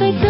若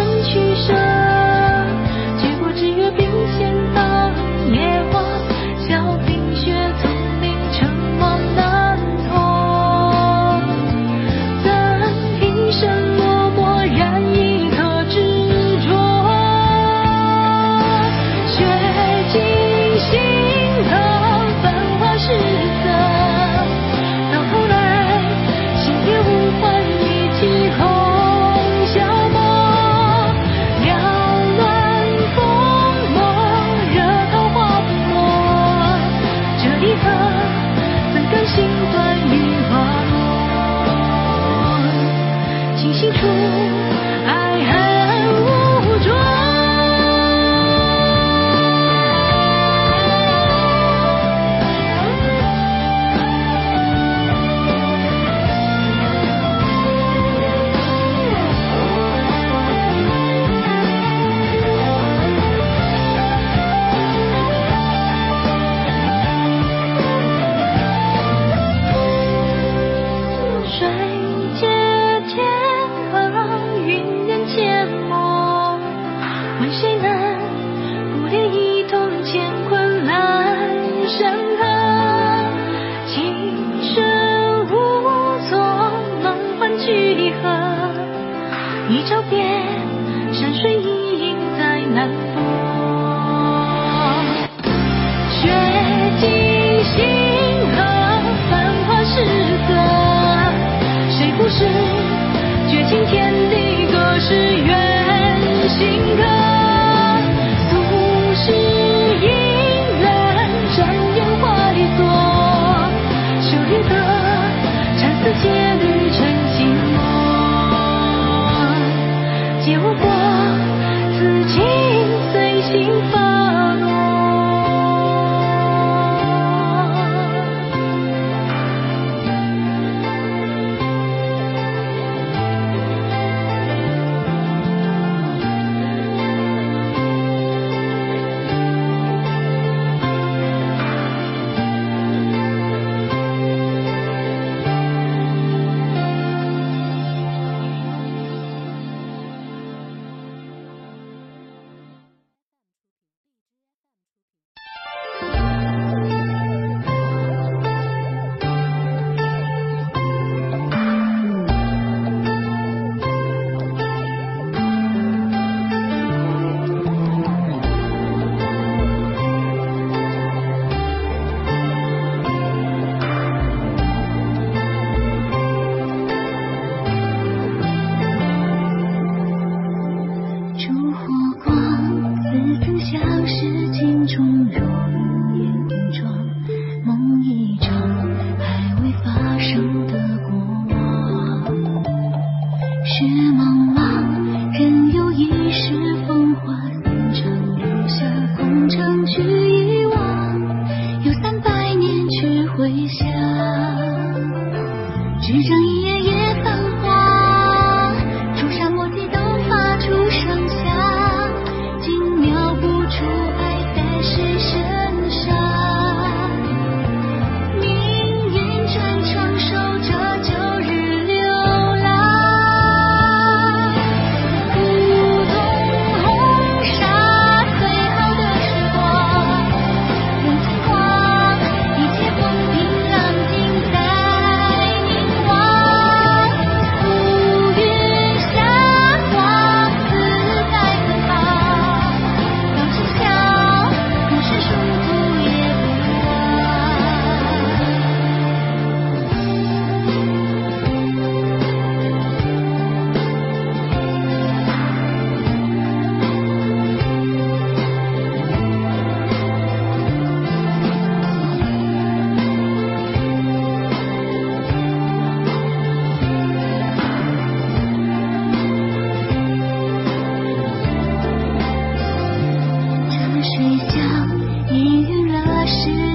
心。